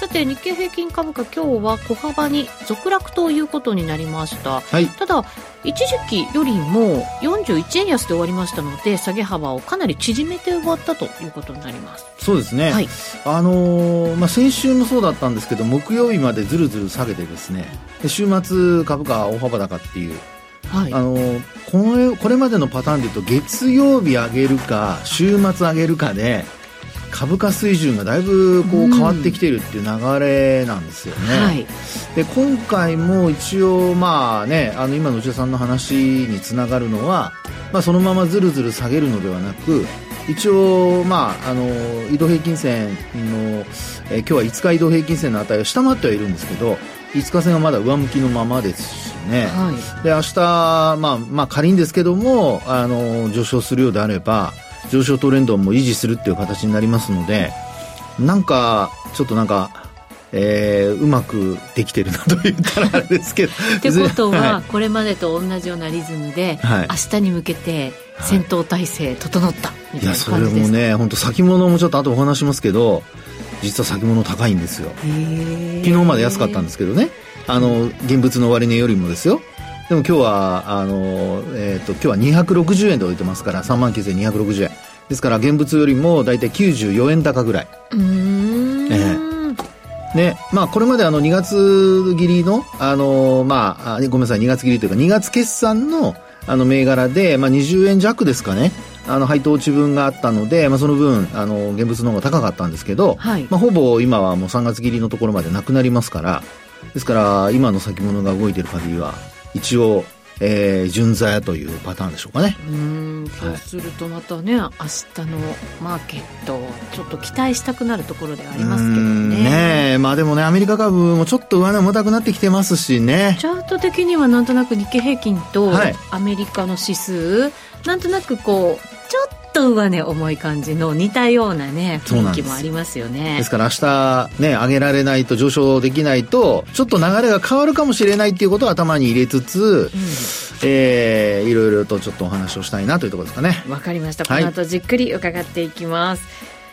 さて日経平均株価今日は小幅に続落ということになりました、はい、ただ一時期よりも41円安で終わりましたので下げ幅をかなり縮めて終わったということになります。そうですね、はい、あのー、まあ、先週もそうだったんですけど木曜日までずるずる下げてですね。で週末株価大幅高っていう。はい、あのこれこれまでのパターンでいうと月曜日上げるか週末上げるかで株価水準がだいぶこう変わってきているっていう流れなんですよね。うんはい、で今回も一応まあねあの今の内田さんの話につながるのは、まあ、そのままずるずる下げるのではなく一応、まあ、あの移動平均線の、え今日は5日移動平均線の値を下回ってはいるんですけど5日線はまだ上向きのままですしね、はい、で明日、まあまあ、仮にですけどもあの上昇するようであれば上昇トレンドも維持するっていう形になりますのでなんかちょっとなんかえー、うまくできてるなと言ったらあれですけど。ってことは、これまでと同じようなリズムで、はい、明日に向けて戦闘態勢整ったみたいな感じですか、いやそれもね本当先物もちょっと後お話しますけど実は先物高いんですよ。昨日まで安かったんですけどね。あの現物の終値よりもですよでも今日はあの、えーと、今日は260円で置いてますから3万9260円。ですから現物よりも大体94円高ぐらい。うん、えーね、まあ、これまであの2月切りの、あのまあ、ごめんなさい、2月切りというか、2月決算の、あの、銘柄で、まあ、20円弱ですかね、あの、配当値分があったので、まあ、その分、あの、現物の方が高かったんですけど、はい、まあ、ほぼ今はもう3月切りのところまでなくなりますから、ですから、今の先物が動いている限りは、一応、えー、順というパターンでしょうかね。うんそうするとまたね、はい、明日のマーケットちょっと期待したくなるところではありますけどね。ねまあでもねアメリカ株もちょっと上値重たくなってきてますしね。チャート的にはなんとなく日経平均とアメリカの指数、はい、なんとなくこうちょっと上値重い感じの似たようなね雰囲気もありますよね。ですから明日ね上げられないと上昇できないとちょっと流れが変わるかもしれないっていうことを頭に入れつつ、うん、えー、いろいろとちょっとお話をしたいなというところですかね。わかりました。この後じっくり伺っていきます、はい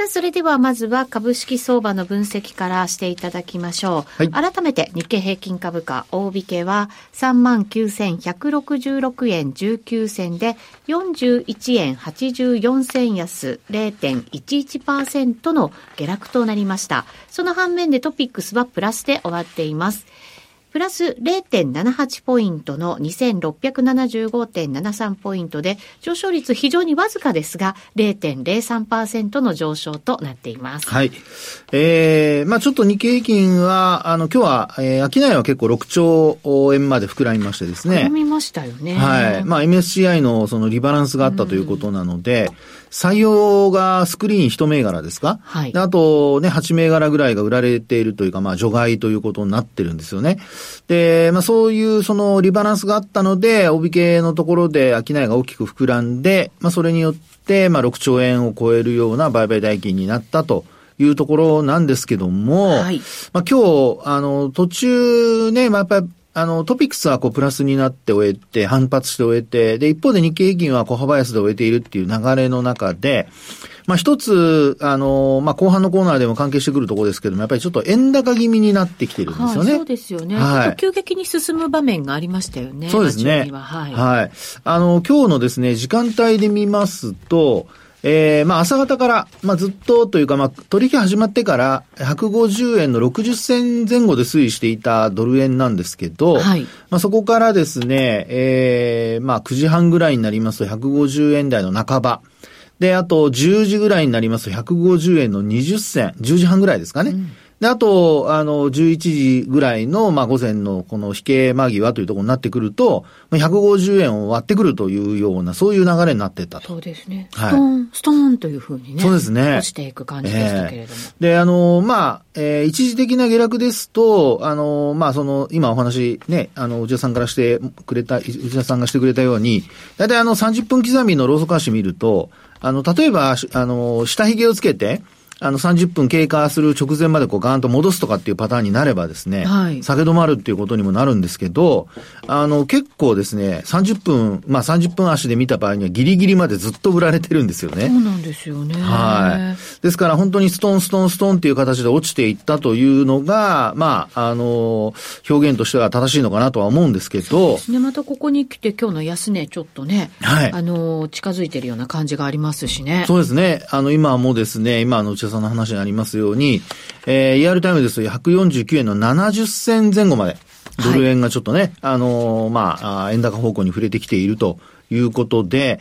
さあ、それではまずは株式相場の分析からしていただきましょう。はい、改めて日経平均株価大引けは39,166円19銭で41円84銭安0.11%の下落となりました。その反面でトピックスはプラスで終わっています。プラス0.78ポイントの2675.73ポイントで、上昇率非常にわずかですが、0.03%の上昇となっています。はい。えー、まあちょっと日経平均は、あの、今日は、えー、商いは結構6兆円まで膨らみましてですね。膨らみましたよね。はい。まあ MSCI のそのリバランスがあったということなので、うん採用がスクリーン1銘柄ですか？はい。あとね、8銘柄ぐらいが売られているというか、まあ除外ということになってるんですよね。で、まあそういうそのリバランスがあったので、帯系のところで商いが大きく膨らんで、まあそれによって、まあ6兆円を超えるような売買代金になったと。いうところなんですけども、はい、まあ今日、あの、途中ね、まあやっぱりあの、トピックスはこうプラスになって終えて、反発して終えて、で、一方で日経平均は小幅安で終えているっていう流れの中で、まあ一つ、あの、まあ後半のコーナーでも関係してくるところですけども、やっぱりちょっと円高気味になってきてるんですよね。はい、そうですよね。はい。急激に進む場面がありましたよね。そうですね。はい。はい。あの、今日のですね、時間帯で見ますと、えー、まあ朝方から、まあずっとというか、まあ取引始まってから150円の60銭前後で推移していたドル円なんですけど、はい、まあそこからですね、えー、まあ9時半ぐらいになりますと150円台の半ば。で、あと10時ぐらいになりますと150円の20銭、10時半ぐらいですかね。うんで、あと、あの、11時ぐらいの、まあ、午前のこの引け間際というところになってくると、150円を割ってくるというような、そういう流れになってったと。そうですね。はい、ストーン、ストーンというふうにね。そうですね。落ちていく感じでしたけれども。えー、で、あの、まあ、えー、一時的な下落ですと、あの、まあ、その、今お話、ね、あの、内田さんからしてくれた、内田さんがしてくれたように、だいたいあの、30分刻みのローソク足見ると、あの、例えば、あの、下髭をつけて、あの30分経過する直前までこうガーンと戻すとかっていうパターンになればですね、はい、下げ止まるっていうことにもなるんですけど、あの結構ですね、30分、まあ30分足で見た場合にはギリギリまでずっと売られてるんですよね。そうなんですよね。はい。ですから本当にストンストンストンっていう形で落ちていったというのが、まあ、あの、表現としては正しいのかなとは思うんですけど。ね。またここに来て今日の安値ちょっとね、はい。あの、近づいてるような感じがありますしね。そうですね。あの、今もですね、今の内田さんの話にありますように、えー、リアルタイムですと149円の70銭前後まで、ドル円がちょっとね、はい、あのー、まあ、円高方向に触れてきているということで、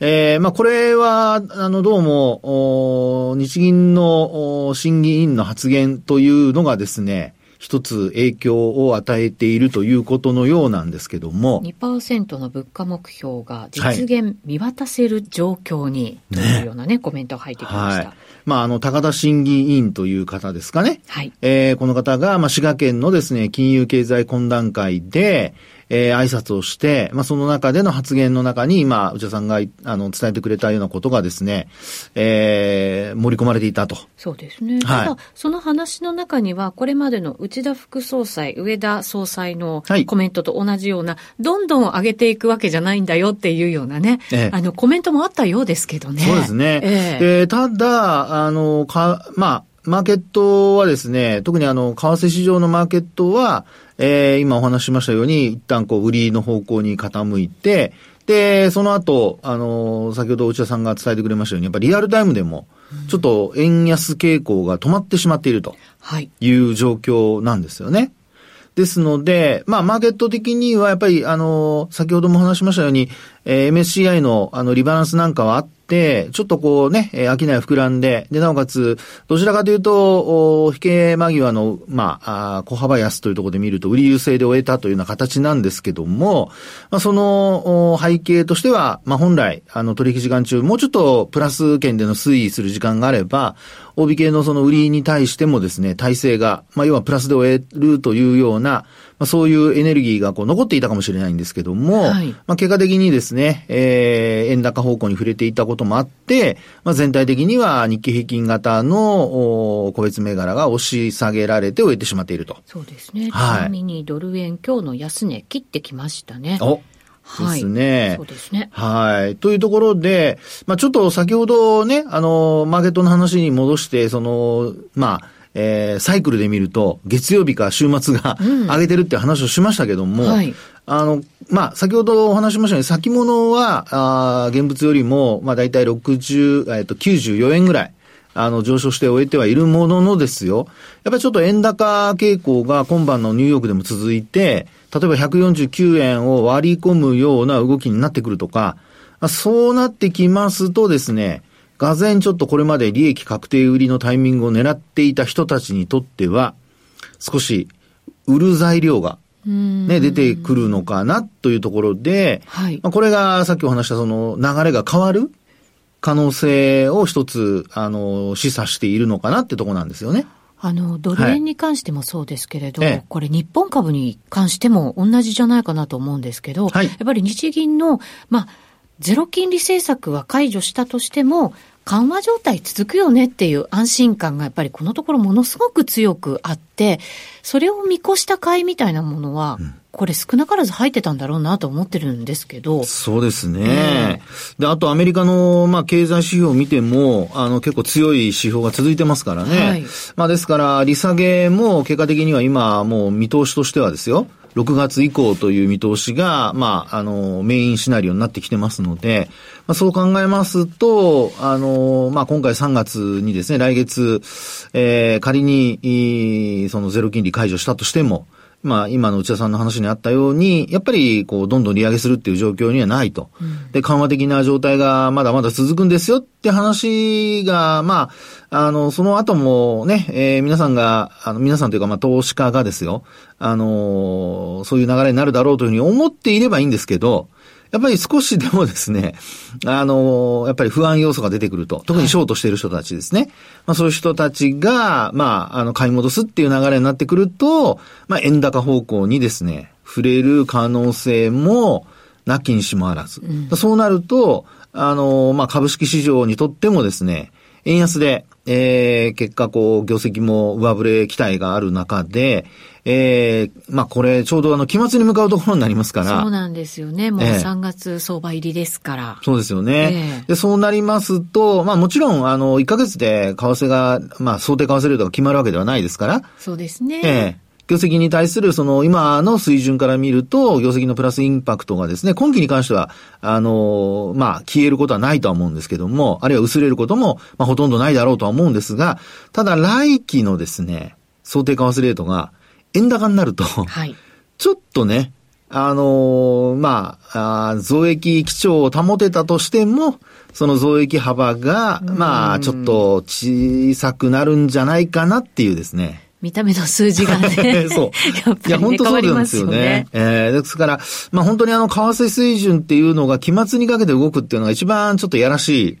えー、まあ、これは、あの、どうも、日銀の審議員の発言というのがですね、一つ影響を与えているということのようなんですけども。2%の物価目標が実現見渡せる状況に、というようなね、ねコメントが入ってきました。はいまあ、あの、高田審議委員という方ですかね。はい。えー、この方が、まあ、滋賀県のですね、金融経済懇談会で、えー、挨拶をして、まあ、その中での発言の中に、今、内田さんが、あの、伝えてくれたようなことがですね、えー、盛り込まれていたと。そうですね。はい、ただ、その話の中には、これまでの内田副総裁、上田総裁のコメントと同じような、はい、どんどん上げていくわけじゃないんだよっていうようなね、ええ、あの、コメントもあったようですけどね。そうですね。ええー、ただ、あの、か、まあ、マーケットはですね、特にあの、為替市場のマーケットは、えー、今お話ししましたように、一旦こう、売りの方向に傾いて、で、その後、あのー、先ほど内田さんが伝えてくれましたように、やっぱりリアルタイムでも、ちょっと円安傾向が止まってしまっているという状況なんですよね。ですので、まあ、マーケット的にはやっぱり、あの、先ほども話しましたように、えー、MSCI の、あの、リバランスなんかはあって、ちょっとこうね、えー、商い膨らんで、で、なおかつ、どちらかというと、お引け間際の、まあ、あ小幅安というところで見ると、売り優勢で終えたというような形なんですけども、まあ、その、お背景としては、まあ、本来、あの、取引時間中、もうちょっとプラス圏での推移する時間があれば、帯系のその売りに対してもですね、体制が、まあ、要はプラスで終えるというような、まあ、そういうエネルギーがこう残っていたかもしれないんですけども、はい、まあ、結果的にですね、えー、円高方向に触れていたこともあって、まあ、全体的には日経平均型の個別銘柄が押し下げられて終えてしまっていると。そうですね。はい、ちなみにドル円今日の安値切ってきましたね。おですね。はい、そうですね。はい。というところで、まあちょっと先ほどね、あの、マーケットの話に戻して、その、まあ、えー、サイクルで見ると、月曜日か週末が上げてるって話をしましたけども、うんはい、あの、まあ、先ほどお話しましたように、先物は、あ現物よりも、まあ、大体60、えっ、と、94円ぐらい。あの、上昇して終えてはいるもののですよ。やっぱりちょっと円高傾向が今晩のニューヨークでも続いて、例えば149円を割り込むような動きになってくるとか、そうなってきますとですね、がぜんちょっとこれまで利益確定売りのタイミングを狙っていた人たちにとっては、少し売る材料がね、出てくるのかなというところで、はい、まあ、これがさっきお話したその流れが変わる可能性を一つ、あの、示唆しているのかなってとこなんですよね。あの、ドル円に関してもそうですけれど、はい、これ日本株に関しても同じじゃないかなと思うんですけど、はい、やっぱり日銀の、まあ、ゼロ金利政策は解除したとしても、緩和状態続くよねっていう安心感がやっぱりこのところものすごく強くあって、それを見越した買いみたいなものは、これ少なからず入ってたんだろうなと思ってるんですけど。そうですね。で、あとアメリカの、まあ、経済指標を見ても、あの、結構強い指標が続いてますからね。はい、まあ、ですから、利下げも結果的には今、もう見通しとしてはですよ。6月以降という見通しが、まあ、あの、メインシナリオになってきてますので、まあ、そう考えますと、あの、まあ、今回3月にですね、来月、えー、仮に、そのゼロ金利解除したとしても、まあ、今の内田さんの話にあったように、やっぱり、こう、どんどん利上げするっていう状況にはないと。うん、で、緩和的な状態がまだまだ続くんですよって話が、まあ、あの、その後もね、えー、皆さんが、あの、皆さんというか、まあ、投資家がですよ、あの、そういう流れになるだろうというふうに思っていればいいんですけど、やっぱり少しでもですね、あの、やっぱり不安要素が出てくると、特にショートしている人たちですね。はい、まあそういう人たちが、まあ、あの、買い戻すっていう流れになってくると、まあ円高方向にですね、触れる可能性もなきにしもあらず。うん、そうなると、あの、まあ株式市場にとってもですね、円安で、えー、結果こう、業績も上振れ期待がある中で、えー、まあこれちょうどあの期末に向かうところになりますから。そうなんですよね。もう3月相場入りですから。えー、そうですよね、えー、で、そうなりますと、まあもちろんあの1ヶ月で為替が、まあ想定為替レートが決まるわけではないですから。そうですね。えー業績に対するその今の水準から見ると、業績のプラスインパクトがですね、今期に関しては、あの、まあ、消えることはないとは思うんですけども、あるいは薄れることも、まあ、ほとんどないだろうとは思うんですが、ただ来期のですね、想定為替レートが円高になると、はい、ちょっとね、あのー、まあ増益基調を保てたとしても、その増益幅が、まあ、ちょっと小さくなるんじゃないかなっていうですね。見た目の数字がね。そう。やっぱり、ね、いや、本当そうなんですよね。よねえー、ですから、まあ本当にあの、為替水準っていうのが期末にかけて動くっていうのが一番ちょっとやらしい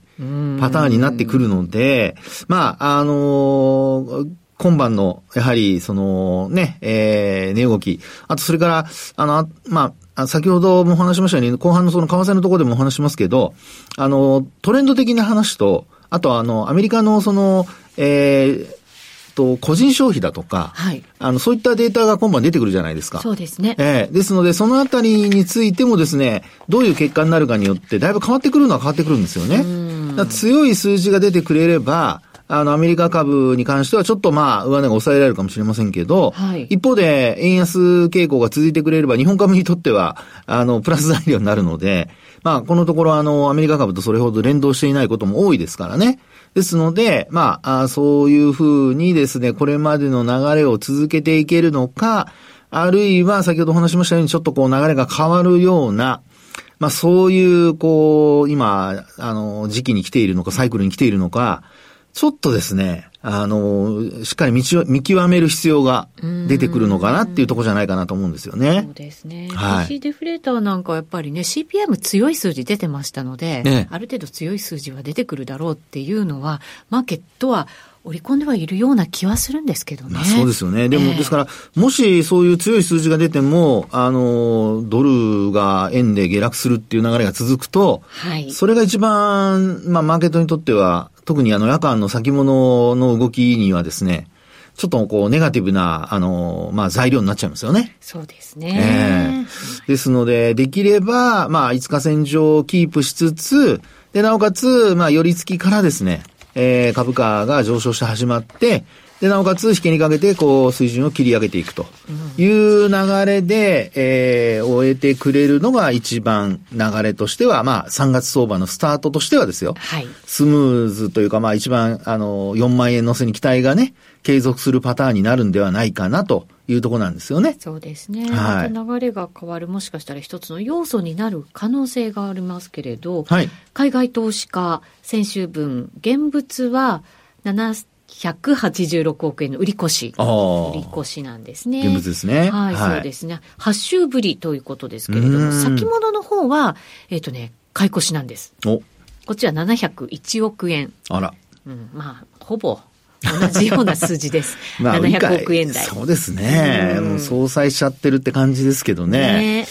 パターンになってくるので、まあ、あのー今晩の、やはり、その、ね、えー、値動き。あと、それから、あの、まあ、先ほどもお話しましたように、後半のその為替のところでもお話しますけど、あの、トレンド的な話と、あとはあの、アメリカのその、えー、と、個人消費だとか、はい、あの、そういったデータが今晩出てくるじゃないですか。そうですね。ええー、ですので、そのあたりについてもですね、どういう結果になるかによって、だいぶ変わってくるのは変わってくるんですよね。強い数字が出てくれれば、あの、アメリカ株に関してはちょっとまあ、上値が抑えられるかもしれませんけど、はい、一方で、円安傾向が続いてくれれば、日本株にとっては、あの、プラス材料になるので、まあ、このところあの、アメリカ株とそれほど連動していないことも多いですからね。ですので、まあ、そういうふうにですね、これまでの流れを続けていけるのか、あるいは先ほどお話しましたようにちょっとこう流れが変わるような、まあそういう、こう、今、あの、時期に来ているのか、サイクルに来ているのか、ちょっとですね、あの、しっかり見見極める必要が出てくるのかなっていうところじゃないかなと思うんですよね。そうですね。はい。デフレーターなんかやっぱりね、CPM 強い数字出てましたので、ね、ある程度強い数字は出てくるだろうっていうのは、マーケットは織り込んではいるような気はするんですけどね。まあ、そうですよね。でも、えー、ですから、もしそういう強い数字が出ても、あの、ドルが円で下落するっていう流れが続くと、はい。それが一番、まあ、マーケットにとっては、特にあの、夜間の先物の動きにはですね、ちょっとこう、ネガティブな、あの、まあ、材料になっちゃいますよね。そうですね。えー、ですので、できれば、まあ、5日線上をキープしつつ、で、なおかつ、まあ、寄り付きからですね、えー、株価が上昇して始まって、で、なおかつ、引けにかけて、こう、水準を切り上げていくという流れで、えー、終えてくれるのが一番流れとしては、まあ、3月相場のスタートとしてはですよ。はい。スムーズというか、まあ、一番、あの、4万円乗せに期待がね、継続するパターンになるんではないかなというところなんですよね。そうですね。はい、流れが変わる、もしかしたら一つの要素になる可能性がありますけれど、はい、海外投資家、先週分、現物は7、186億円の売り越し。売り越しなんですね。現物ですね。はい、はい、そうですね。8週ぶりということですけれども、先物の方は、えっ、ー、とね、買い越しなんです。おこっちは701億円。あら。うん、まあ、ほぼ同じような数字です。まあ、700億円台。そうですね。うん、もう相殺しちゃってるって感じですけどね。ね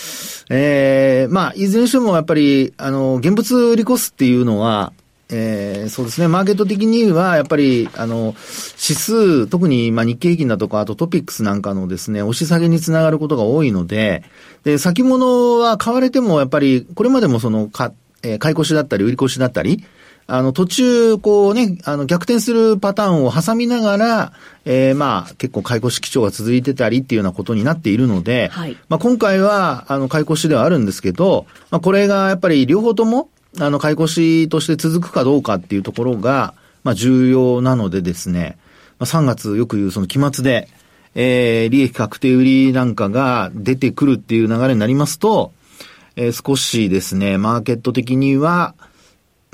えー、まあ、いずれにしてもやっぱり、あの、現物売り越すっていうのは、えー、そうですね。マーケット的には、やっぱり、あの、指数、特に、まあ、日経平均だとか、あとトピックスなんかのですね、押し下げにつながることが多いので、で、先物は買われても、やっぱり、これまでもその、か、えー、買い越しだったり、売り越しだったり、あの、途中、こうね、あの、逆転するパターンを挟みながら、えー、まあ、結構買い越し基調が続いてたりっていうようなことになっているので、はい、まあ、今回は、あの、買い越しではあるんですけど、まあ、これがやっぱり両方とも、あの、買い越しとして続くかどうかっていうところが、まあ、重要なのでですね、まあ、3月よく言うその期末で、えー、利益確定売りなんかが出てくるっていう流れになりますと、えー、少しですね、マーケット的には、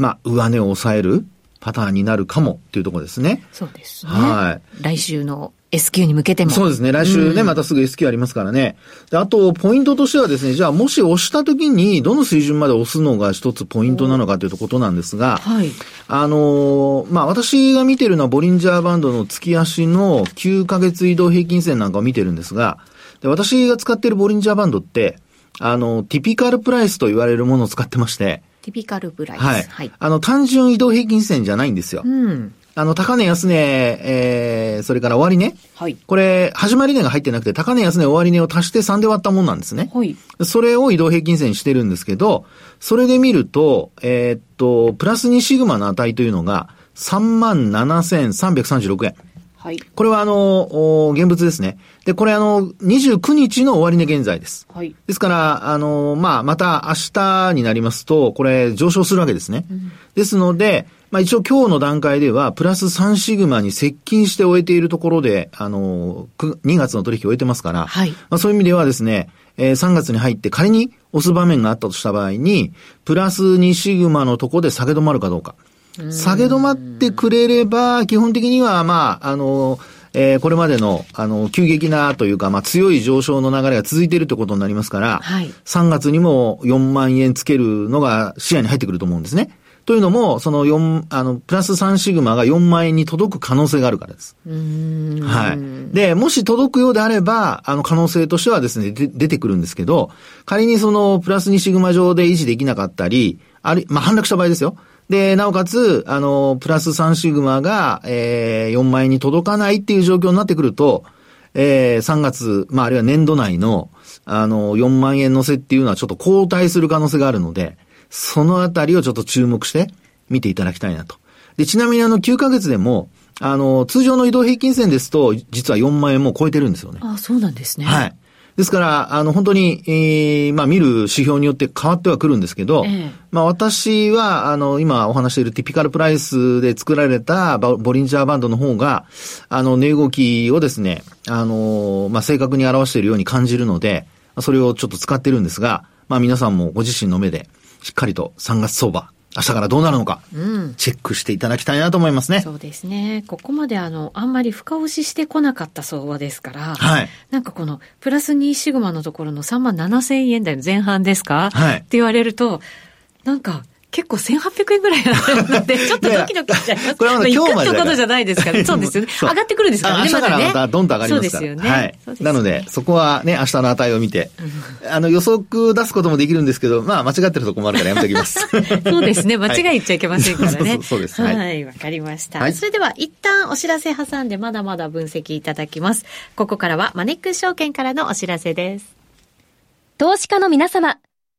まあ、上値を抑えるパターンになるかもっていうところですね。そうですね。はい。来週の S q に向けても。そうですね。来週ね、うん、またすぐ S q ありますからね。で、あと、ポイントとしてはですね、じゃあ、もし押した時に、どの水準まで押すのが一つポイントなのかということなんですが、はい。あのまあ、私が見てるのは、ボリンジャーバンドの月足の9ヶ月移動平均線なんかを見てるんですが、で私が使っているボリンジャーバンドって、あの、ティピカルプライスと言われるものを使ってまして、ティピカルプライス。はい。はい、あの、単純移動平均線じゃないんですよ。うん。あの、高値安値、えー、それから終値。はい。これ、始まり値が入ってなくて、高値安値終値を足して3で割ったもんなんですね。はい。それを移動平均線にしてるんですけど、それで見ると、えー、っと、プラス2シグマの値というのが、37,336円。はい。これはあの、現物ですね。で、これあの、29日の終値現在です。はい。ですから、あの、まあ、また明日になりますと、これ上昇するわけですね。うん、ですので、まあ一応今日の段階では、プラス3シグマに接近して終えているところで、あの、2月の取引を終えてますから、はい。まあそういう意味ではですね、えー、3月に入って仮に押す場面があったとした場合に、プラス2シグマのとこで下げ止まるかどうか。下げ止まってくれれば、基本的には、まあ、あの、えー、これまでの、あの、急激なというか、まあ、強い上昇の流れが続いているということになりますから、はい、3月にも4万円つけるのが視野に入ってくると思うんですね。というのも、その4、あの、プラス3シグマが4万円に届く可能性があるからです。はい。で、もし届くようであれば、あの、可能性としてはですね、で出てくるんですけど、仮にその、プラス2シグマ上で維持できなかったり、ある、まあ、反落した場合ですよ。で、なおかつ、あの、プラス3シグマが、えー、4万円に届かないっていう状況になってくると、えー、3月、まあ、あるいは年度内の、あの、4万円乗せっていうのはちょっと後退する可能性があるので、そのあたりをちょっと注目して見ていただきたいなと。で、ちなみにあの9ヶ月でも、あの、通常の移動平均線ですと、実は4万円も超えてるんですよね。あそうなんですね。はい。ですから、あの、本当に、えー、まあ、見る指標によって変わってはくるんですけど、ええ、まあ、私は、あの、今お話しているティピカルプライスで作られたボリンジャーバンドの方が、あの、値動きをですね、あの、まあ、正確に表しているように感じるので、それをちょっと使ってるんですが、まあ、皆さんもご自身の目で、しっかりと3月相場、明日からどうなるのか、チェックしていただきたいなと思いますね。そうですね。ここまであの、あんまり深押ししてこなかった相場ですから、はい。なんかこの、プラス2シグマのところの3万7千円台の前半ですか？はい。って言われると、なんか、結構1800円ぐらいあるので、ちょっとドキドキしちゃいます。これはまだ今日まで。ってことじゃないですから、そうですよね。上がってくるんですからね、明日からまたドンと上がりますから。そうですよね。はい。なので、そこはね、明日の値を見て、あの、予測出すこともできるんですけど、まあ、間違ってるとこもあるからやめておきます。そうですね。間違い言っちゃいけませんからね。そうです。はい。わかりました。それでは、一旦お知らせ挟んで、まだまだ分析いただきます。ここからは、マネックス証券からのお知らせです。投資家の皆様、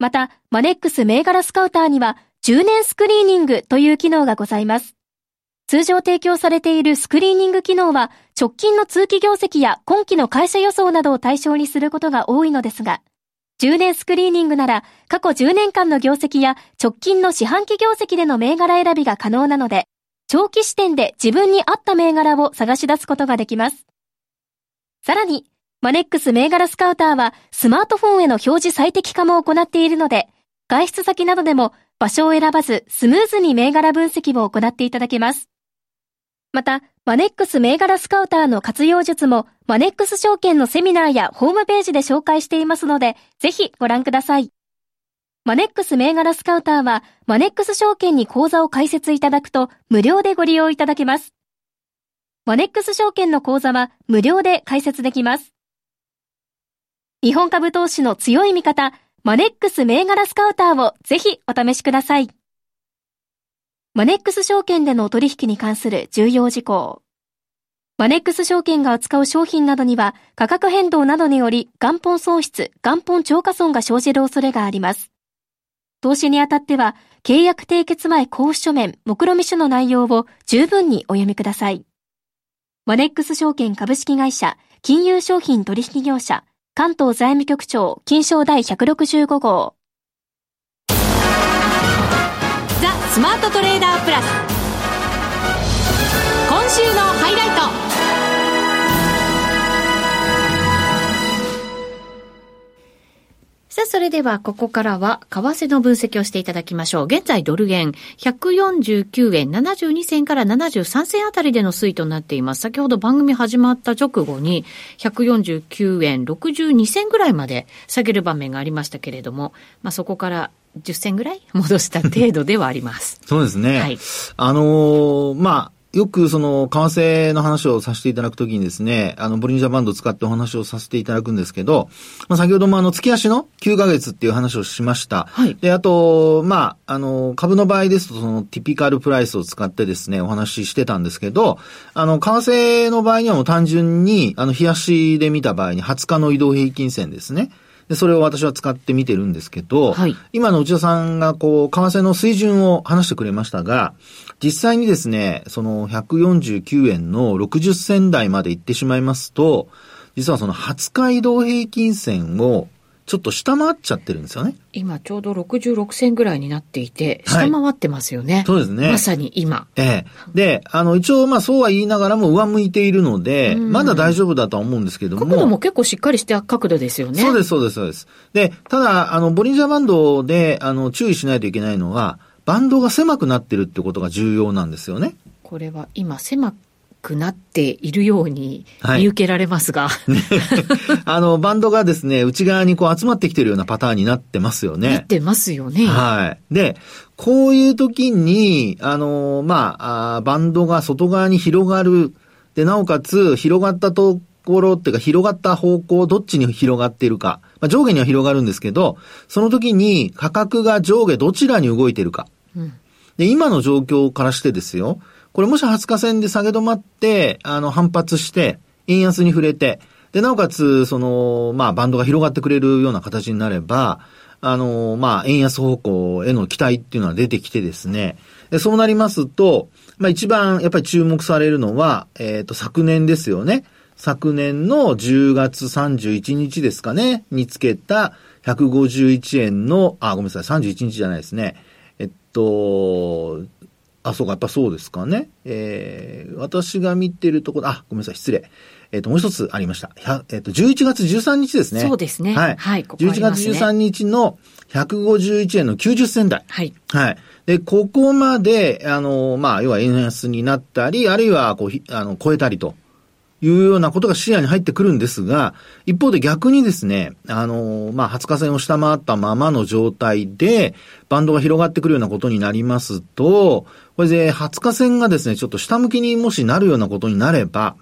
また、マネックス銘柄スカウターには、10年スクリーニングという機能がございます。通常提供されているスクリーニング機能は、直近の通期業績や今期の会社予想などを対象にすることが多いのですが、10年スクリーニングなら、過去10年間の業績や直近の四半期業績での銘柄選びが可能なので、長期視点で自分に合った銘柄を探し出すことができます。さらに、マネックス銘柄スカウターはスマートフォンへの表示最適化も行っているので、外出先などでも場所を選ばずスムーズに銘柄分析を行っていただけます。また、マネックス銘柄スカウターの活用術も、マネックス証券のセミナーやホームページで紹介していますので、ぜひご覧ください。マネックス銘柄スカウターは、マネックス証券に口座を開設いただくと、無料でご利用いただけます。マネックス証券の口座は、無料で開設できます。日本株投資の強い味方、マネックス銘柄スカウターをぜひお試しください。マネックス証券での取引に関する重要事項。マネックス証券が扱う商品などには価格変動などにより元本喪失、元本超過損が生じる恐れがあります。投資にあたっては契約締結前交付書面、目論見書の内容を十分にお読みください。マネックス証券株式会社、金融商品取引業者、関東財務局長、金賞第165号。ザ・スマートトレーダープラス。今週のハイライト。さあ、それではここからは為替の分析をしていただきましょう。現在ドル円149円72銭から73銭あたりでの推移となっています。先ほど番組始まった直後に149円62銭ぐらいまで下げる場面がありましたけれども、まあそこから10銭ぐらい戻した程度ではあります。そうですね。はい。あのー、まあ、よくその、為替の話をさせていただくときにですね、あの、ボリンジャーバンドを使ってお話をさせていただくんですけど、まあ、先ほどもあの、月足の9ヶ月っていう話をしました。はい。で、あと、まあ、あの、株の場合ですと、その、ティピカルプライスを使ってですね、お話ししてたんですけど、あの、為替の場合にはもう単純に、あの、日足で見た場合に20日の移動平均線ですね。で、それを私は使ってみてるんですけど、はい、今の内田さんがこう、為替の水準を話してくれましたが、実際にですね、その149円の60銭台まで行ってしまいますと、実はその20日移動平均線をちょっと下回っちゃってるんですよね。今ちょうど66銭ぐらいになっていて、下回ってますよね。はい、そうですね。まさに今。ええ。で、あの、一応まあそうは言いながらも上向いているので、まだ大丈夫だとは思うんですけども。角度も結構しっかりした角度ですよね。そうです、そうです、そうです。で、ただ、あの、ボリンジャーバンドで、あの、注意しないといけないのは、バンドが狭くなってるってことが重要なんですよね。これは今狭くなっているように見受けられますが。はいね、あの、バンドがですね、内側にこう集まってきてるようなパターンになってますよね。なってますよね。はい。で、こういう時に、あの、まあ、あバンドが外側に広がる。で、なおかつ、広がったところっていうか、広がった方向、どっちに広がっているか。まあ、上下には広がるんですけど、その時に価格が上下どちらに動いているか。うん、で、今の状況からしてですよ。これもし20日線で下げ止まって、あの、反発して、円安に触れて、で、なおかつ、その、まあ、バンドが広がってくれるような形になれば、あの、まあ、円安方向への期待っていうのは出てきてですね、でそうなりますと、まあ、一番やっぱり注目されるのは、えっ、ー、と、昨年ですよね。昨年の10月31日ですかね、につけた151円の、あ、ごめんなさい、31日じゃないですね。えっと、あ、そうか、やっぱそうですかね。えー、私が見てるところ、あ、ごめんなさい、失礼。えっ、ー、と、もう一つありました。えっ、ー、と、11月13日ですね。そうですね。はい。はい、ここね、11月13日の151円の90銭台。はい。はい。で、ここまで、あの、まあ、要は円安になったり、あるいは、こう、あの、超えたりというようなことが視野に入ってくるんですが、一方で逆にですね、あの、まあ、20日線を下回ったままの状態で、バンドが広がってくるようなことになりますと、これで20日線がですね、ちょっと下向きにもしなるようなことになれば、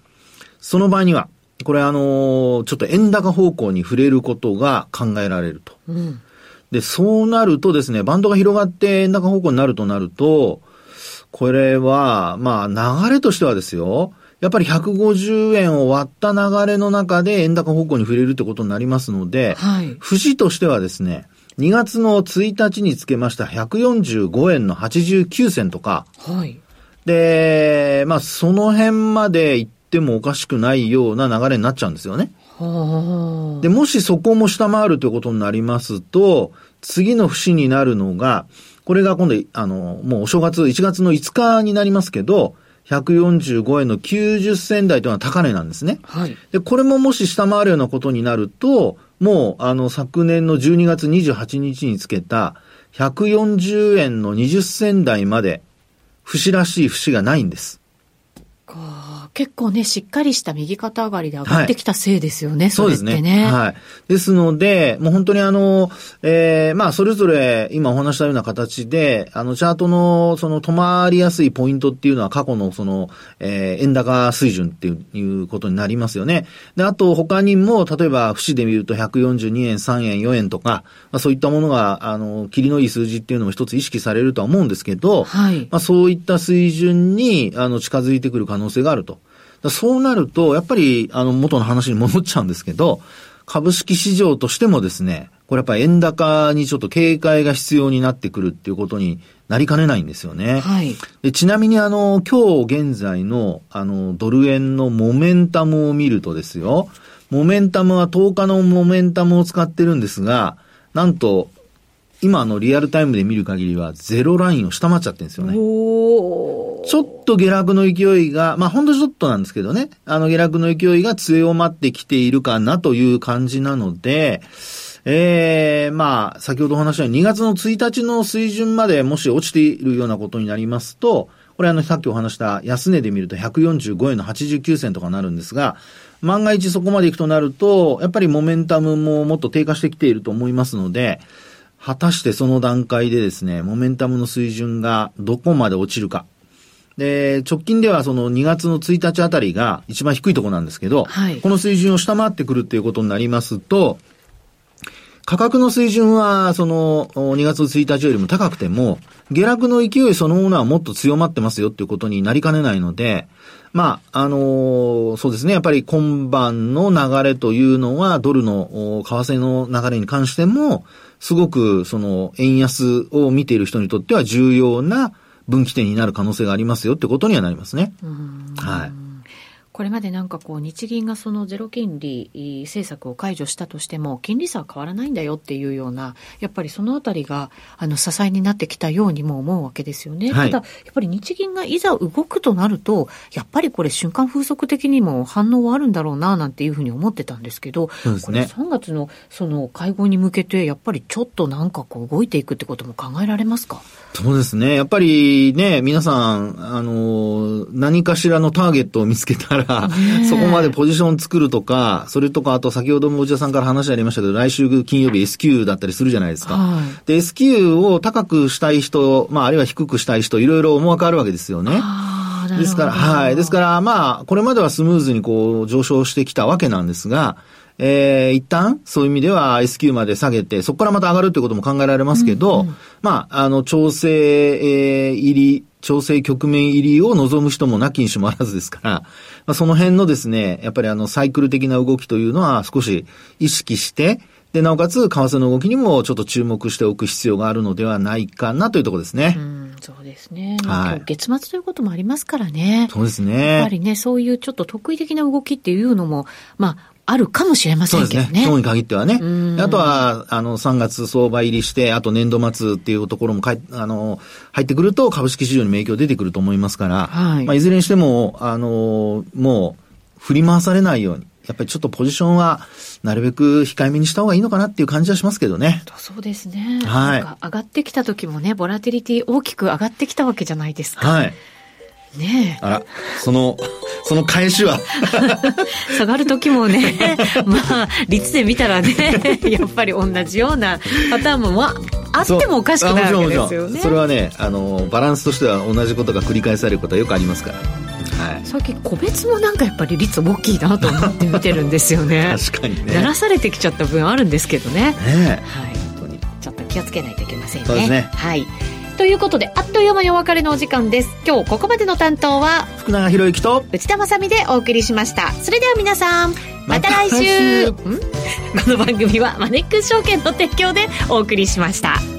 その場合には、これあの、ちょっと円高方向に触れることが考えられると。うん、で、そうなるとですね、バンドが広がって円高方向になるとなると、これは、まあ、流れとしてはですよ、やっぱり150円を割った流れの中で円高方向に触れるってことになりますので、はい、節としてはですね、2月の1日につけました145円の89銭とか、はい、で、まあ、その辺まで行ってもおかしくないような流れになっちゃうんですよね。で、もしそこも下回るということになりますと、次の節になるのが、これが今度、あの、もうお正月、1月の5日になりますけど、145円の90銭台というのは高値なんですね。はい。で、これももし下回るようなことになると、もう、あの、昨年の12月28日につけた140円の20銭台まで、節らしい節がないんです。か結構ね、しっかりした右肩上がりで上がってきたせいですよね、はい、そうですね。ねはい。ですので、もう本当にあの、ええー、まあ、それぞれ今お話したような形で、あの、チャートのその止まりやすいポイントっていうのは過去のその、えー、円高水準っていうことになりますよね。で、あと他にも、例えば、節で見ると142円、3円、4円とか、まあ、そういったものが、あの、切りのいい数字っていうのも一つ意識されるとは思うんですけど、はい。まあ、そういった水準に、あの、近づいてくる可能性があると。そうなると、やっぱり、あの、元の話に戻っちゃうんですけど、株式市場としてもですね、これやっぱり円高にちょっと警戒が必要になってくるっていうことになりかねないんですよね。はい。でちなみにあの、今日現在のあの、ドル円のモメンタムを見るとですよ、モメンタムは10日のモメンタムを使ってるんですが、なんと、今のリアルタイムで見る限りはゼロラインを下回っちゃってるんですよね。ちょっと下落の勢いが、まあほんとちょっとなんですけどね、あの下落の勢いが強まってきているかなという感じなので、ええー、まあ、先ほどお話した2月の1日の水準までもし落ちているようなことになりますと、これあの、さっきお話した安値で見ると145円の89銭とかなるんですが、万が一そこまで行くとなると、やっぱりモメンタムももっと低下してきていると思いますので、果たしてその段階でですね、モメンタムの水準がどこまで落ちるか。で、直近ではその2月の1日あたりが一番低いところなんですけど、はい、この水準を下回ってくるっていうことになりますと、価格の水準は、その、2月1日よりも高くても、下落の勢いそのものはもっと強まってますよっていうことになりかねないので、まあ、あのー、そうですね。やっぱり今晩の流れというのは、ドルの為替の流れに関しても、すごく、その、円安を見ている人にとっては重要な分岐点になる可能性がありますよってことにはなりますね。はい。これまでなんかこう日銀がそのゼロ金利政策を解除したとしても金利差は変わらないんだよっていうようなやっぱりそのあたりがあの支えになってきたようにも思うわけですよね、はい、ただやっぱり日銀がいざ動くとなるとやっぱりこれ瞬間風速的にも反応はあるんだろうななんていうふうに思ってたんですけど、ね、これ3月のその会合に向けてやっぱりちょっとなんかこう動いていくってことも考えられますか？そうですね。やっぱりね、皆さん、あの、何かしらのターゲットを見つけたら、そこまでポジション作るとか、それとか、あと先ほども内田さんから話ありましたけど、来週金曜日 S q だったりするじゃないですか。はい、で、S q を高くしたい人、まあ、あるいは低くしたい人、いろいろ思惑あるわけですよね。ですから、はい。ですから、まあ、これまではスムーズにこう、上昇してきたわけなんですが、えー、一旦、そういう意味では S q まで下げて、そこからまた上がるということも考えられますけど、うんうん、まあ、あの、調整、えー、入り、調整局面入りを望む人もなきにしもあらずですから、まあ、その辺のですね、やっぱりあの、サイクル的な動きというのは少し意識して、で、なおかつ、為替の動きにもちょっと注目しておく必要があるのではないかなというところですね。うん、そうですね。はい。月末ということもありますからね。そうですね。やっぱりね、そういうちょっと得意的な動きっていうのも、まあ、あるかもしれませんけどね。そうですね。今日に限ってはね。あとは、あの、3月相場入りして、あと年度末っていうところもかい、あの、入ってくると株式市場にも影響出てくると思いますから、はい。まあ、いずれにしても、あの、もう、振り回されないように、やっぱりちょっとポジションは、なるべく控えめにした方がいいのかなっていう感じはしますけどね。そうですね。はい。上がってきた時もね、ボラティリティ大きく上がってきたわけじゃないですか。はい。ねあら、その、その返しは。下がる時もね、まあ、率で見たらね、やっぱり同じようなパターンも、まあ、あってもおかしくないわけですよね。それはね、あの、バランスとしては同じことが繰り返されることはよくありますから。はい、最近個別もなんかやっぱり率大きいなと思って見てるんですよね。確かにね。やらされてきちゃった分あるんですけどね。ねはい。本当にちょっと気をつけないといけませんね。そうですね。はいということで、あっという間にお別れのお時間です。今日ここまでの担当は、福永博之と内田まさみでお送りしました。それでは皆さん、また来週 この番組はマネックス証券の提供でお送りしました。